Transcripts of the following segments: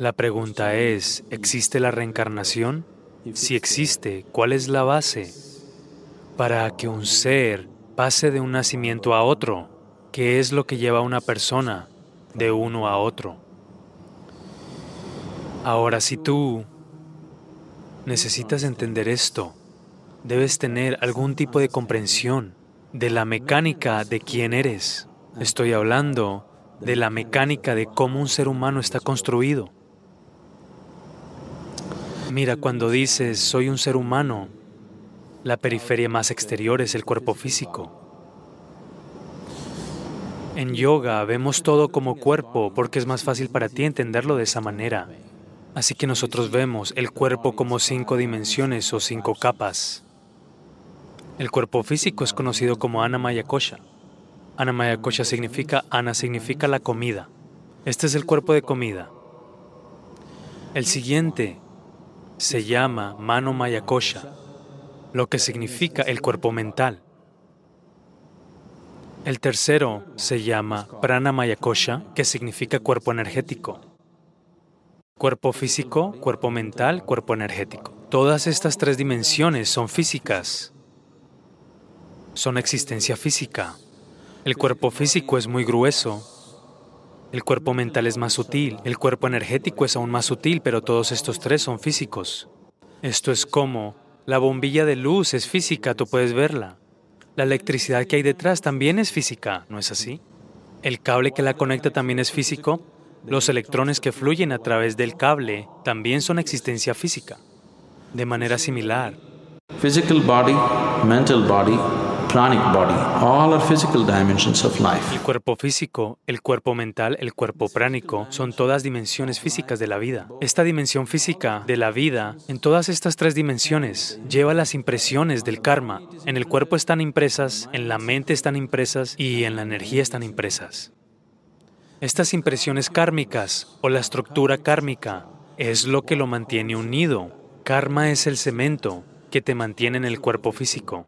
La pregunta es, ¿existe la reencarnación? Si existe, ¿cuál es la base para que un ser pase de un nacimiento a otro? ¿Qué es lo que lleva a una persona de uno a otro? Ahora, si tú necesitas entender esto, debes tener algún tipo de comprensión de la mecánica de quién eres. Estoy hablando de la mecánica de cómo un ser humano está construido. Mira, cuando dices soy un ser humano, la periferia más exterior es el cuerpo físico. En yoga vemos todo como cuerpo porque es más fácil para ti entenderlo de esa manera. Así que nosotros vemos el cuerpo como cinco dimensiones o cinco capas. El cuerpo físico es conocido como Anamaya Kosha. Anamaya Kosha significa, Ana significa la comida. Este es el cuerpo de comida. El siguiente se llama Mano Maya Kosha, lo que significa el cuerpo mental. El tercero se llama Prana Maya Kosha, que significa cuerpo energético. Cuerpo físico, cuerpo mental, cuerpo energético. Todas estas tres dimensiones son físicas, son existencia física. El cuerpo físico es muy grueso, el cuerpo mental es más sutil, el cuerpo energético es aún más sutil, pero todos estos tres son físicos. Esto es como la bombilla de luz es física, tú puedes verla. La electricidad que hay detrás también es física, ¿no es así? El cable que la conecta también es físico. Los electrones que fluyen a través del cable también son existencia física. De manera similar. Mental body, all physical dimensions of life. El cuerpo físico, el cuerpo mental, el cuerpo pránico son todas dimensiones físicas de la vida. Esta dimensión física de la vida, en todas estas tres dimensiones, lleva las impresiones del karma. En el cuerpo están impresas, en la mente están impresas y en la energía están impresas. Estas impresiones kármicas o la estructura kármica es lo que lo mantiene unido. Karma es el cemento que te mantiene en el cuerpo físico.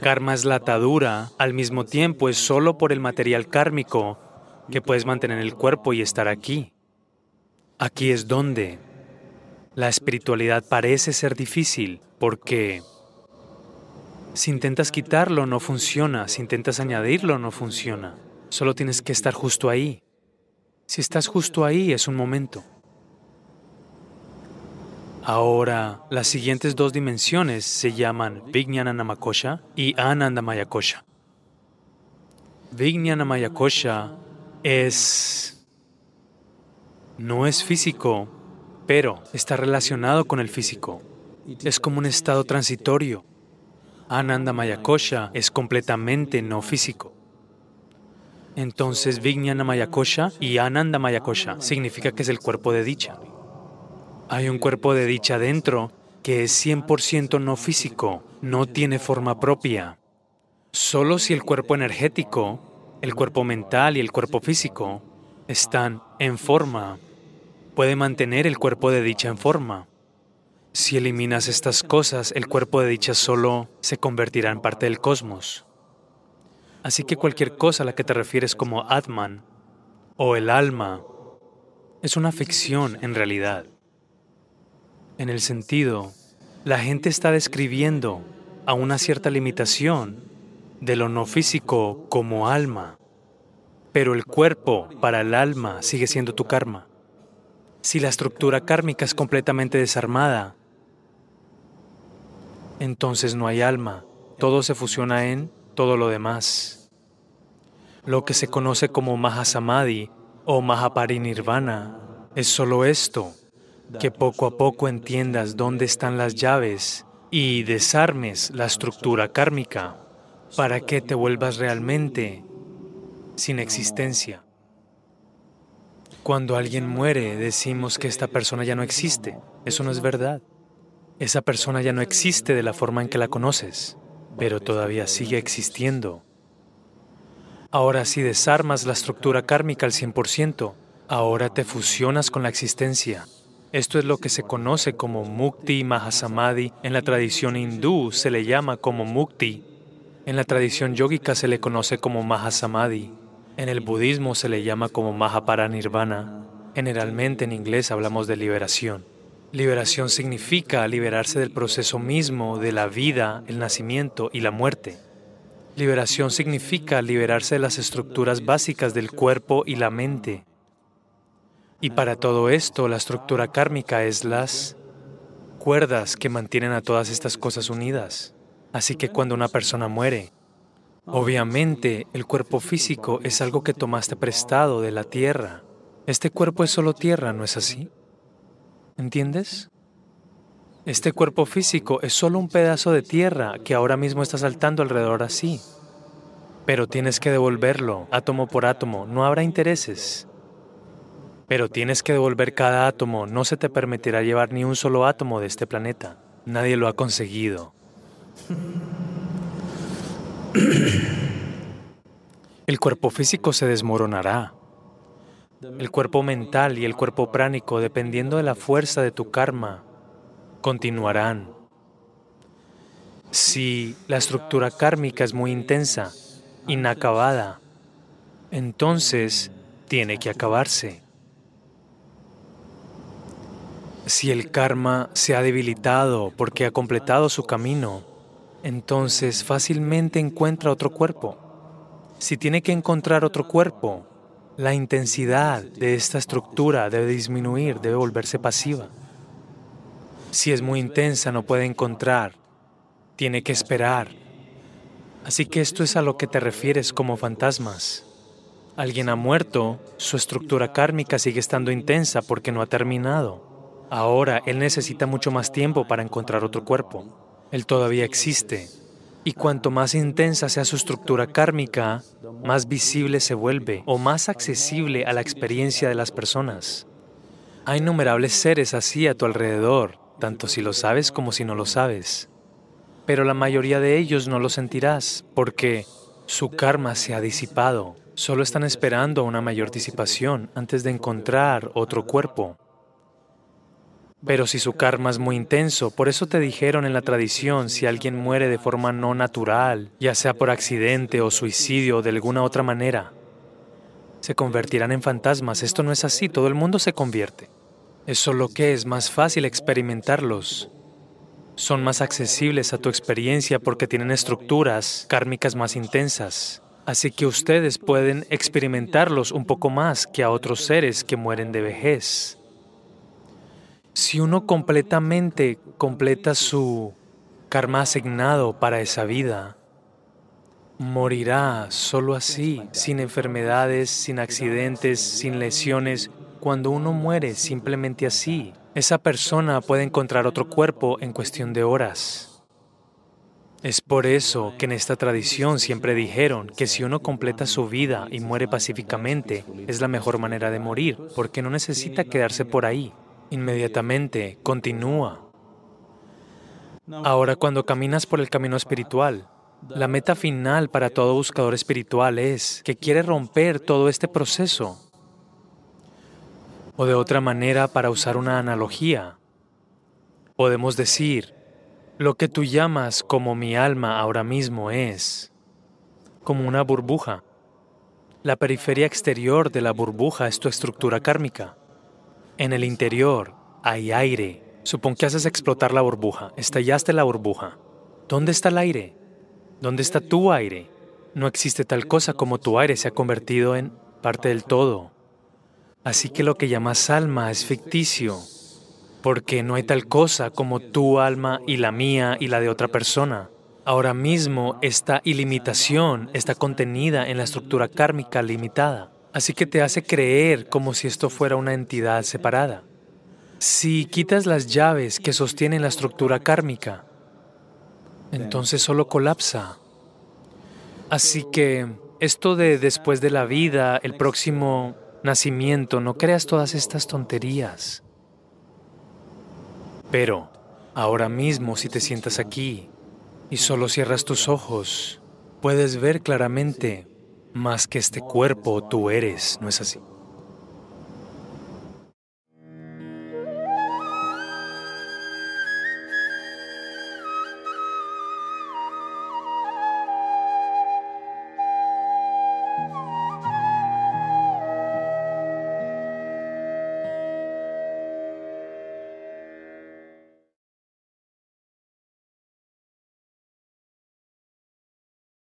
Karma es la atadura, al mismo tiempo es solo por el material kármico que puedes mantener el cuerpo y estar aquí. Aquí es donde la espiritualidad parece ser difícil porque si intentas quitarlo no funciona, si intentas añadirlo no funciona. Solo tienes que estar justo ahí. Si estás justo ahí es un momento. Ahora, las siguientes dos dimensiones se llaman Vijnana y Anandamaya Kosha. Vijnana Kosha es... no es físico, pero está relacionado con el físico. Es como un estado transitorio. Anandamaya Kosha es completamente no físico. Entonces, Vijnana Kosha y Anandamaya Kosha significa que es el cuerpo de dicha. Hay un cuerpo de dicha dentro que es 100% no físico, no tiene forma propia. Solo si el cuerpo energético, el cuerpo mental y el cuerpo físico están en forma, puede mantener el cuerpo de dicha en forma. Si eliminas estas cosas, el cuerpo de dicha solo se convertirá en parte del cosmos. Así que cualquier cosa a la que te refieres como Atman o el alma es una ficción en realidad en el sentido, la gente está describiendo a una cierta limitación de lo no físico como alma, pero el cuerpo para el alma sigue siendo tu karma. Si la estructura kármica es completamente desarmada, entonces no hay alma, todo se fusiona en todo lo demás. Lo que se conoce como Mahasamadhi o Mahaparinirvana es solo esto, que poco a poco entiendas dónde están las llaves y desarmes la estructura kármica para que te vuelvas realmente sin existencia. Cuando alguien muere, decimos que esta persona ya no existe. Eso no es verdad. Esa persona ya no existe de la forma en que la conoces, pero todavía sigue existiendo. Ahora si desarmas la estructura kármica al 100%, ahora te fusionas con la existencia esto es lo que se conoce como Mukti Mahasamadhi. En la tradición hindú se le llama como Mukti. En la tradición yógica se le conoce como Mahasamadhi. En el budismo se le llama como Mahaparanirvana. Generalmente en inglés hablamos de liberación. Liberación significa liberarse del proceso mismo de la vida, el nacimiento y la muerte. Liberación significa liberarse de las estructuras básicas del cuerpo y la mente. Y para todo esto, la estructura kármica es las cuerdas que mantienen a todas estas cosas unidas. Así que cuando una persona muere, obviamente el cuerpo físico es algo que tomaste prestado de la tierra. Este cuerpo es solo tierra, ¿no es así? ¿Entiendes? Este cuerpo físico es solo un pedazo de tierra que ahora mismo está saltando alrededor así. Pero tienes que devolverlo, átomo por átomo, no habrá intereses. Pero tienes que devolver cada átomo, no se te permitirá llevar ni un solo átomo de este planeta. Nadie lo ha conseguido. El cuerpo físico se desmoronará, el cuerpo mental y el cuerpo pránico, dependiendo de la fuerza de tu karma, continuarán. Si la estructura kármica es muy intensa, inacabada, entonces tiene que acabarse. Si el karma se ha debilitado porque ha completado su camino, entonces fácilmente encuentra otro cuerpo. Si tiene que encontrar otro cuerpo, la intensidad de esta estructura debe disminuir, debe volverse pasiva. Si es muy intensa, no puede encontrar, tiene que esperar. Así que esto es a lo que te refieres como fantasmas. Alguien ha muerto, su estructura kármica sigue estando intensa porque no ha terminado. Ahora él necesita mucho más tiempo para encontrar otro cuerpo. Él todavía existe, y cuanto más intensa sea su estructura kármica, más visible se vuelve o más accesible a la experiencia de las personas. Hay innumerables seres así a tu alrededor, tanto si lo sabes como si no lo sabes. Pero la mayoría de ellos no lo sentirás porque su karma se ha disipado. Solo están esperando una mayor disipación antes de encontrar otro cuerpo. Pero si su karma es muy intenso, por eso te dijeron en la tradición, si alguien muere de forma no natural, ya sea por accidente o suicidio o de alguna otra manera, se convertirán en fantasmas. Esto no es así, todo el mundo se convierte. Es solo que es más fácil experimentarlos. Son más accesibles a tu experiencia porque tienen estructuras kármicas más intensas. Así que ustedes pueden experimentarlos un poco más que a otros seres que mueren de vejez. Si uno completamente completa su karma asignado para esa vida, morirá solo así, sin enfermedades, sin accidentes, sin lesiones. Cuando uno muere simplemente así, esa persona puede encontrar otro cuerpo en cuestión de horas. Es por eso que en esta tradición siempre dijeron que si uno completa su vida y muere pacíficamente, es la mejor manera de morir, porque no necesita quedarse por ahí. Inmediatamente continúa. Ahora cuando caminas por el camino espiritual, la meta final para todo buscador espiritual es que quiere romper todo este proceso. O de otra manera, para usar una analogía, podemos decir, lo que tú llamas como mi alma ahora mismo es como una burbuja. La periferia exterior de la burbuja es tu estructura kármica. En el interior hay aire. Supón que haces explotar la burbuja, estallaste la burbuja. ¿Dónde está el aire? ¿Dónde está tu aire? No existe tal cosa como tu aire se ha convertido en parte del todo. Así que lo que llamas alma es ficticio, porque no hay tal cosa como tu alma y la mía y la de otra persona. Ahora mismo esta ilimitación está contenida en la estructura kármica limitada. Así que te hace creer como si esto fuera una entidad separada. Si quitas las llaves que sostienen la estructura kármica, entonces solo colapsa. Así que esto de después de la vida, el próximo nacimiento, no creas todas estas tonterías. Pero ahora mismo si te sientas aquí y solo cierras tus ojos, puedes ver claramente más que este cuerpo tú eres, ¿no es así?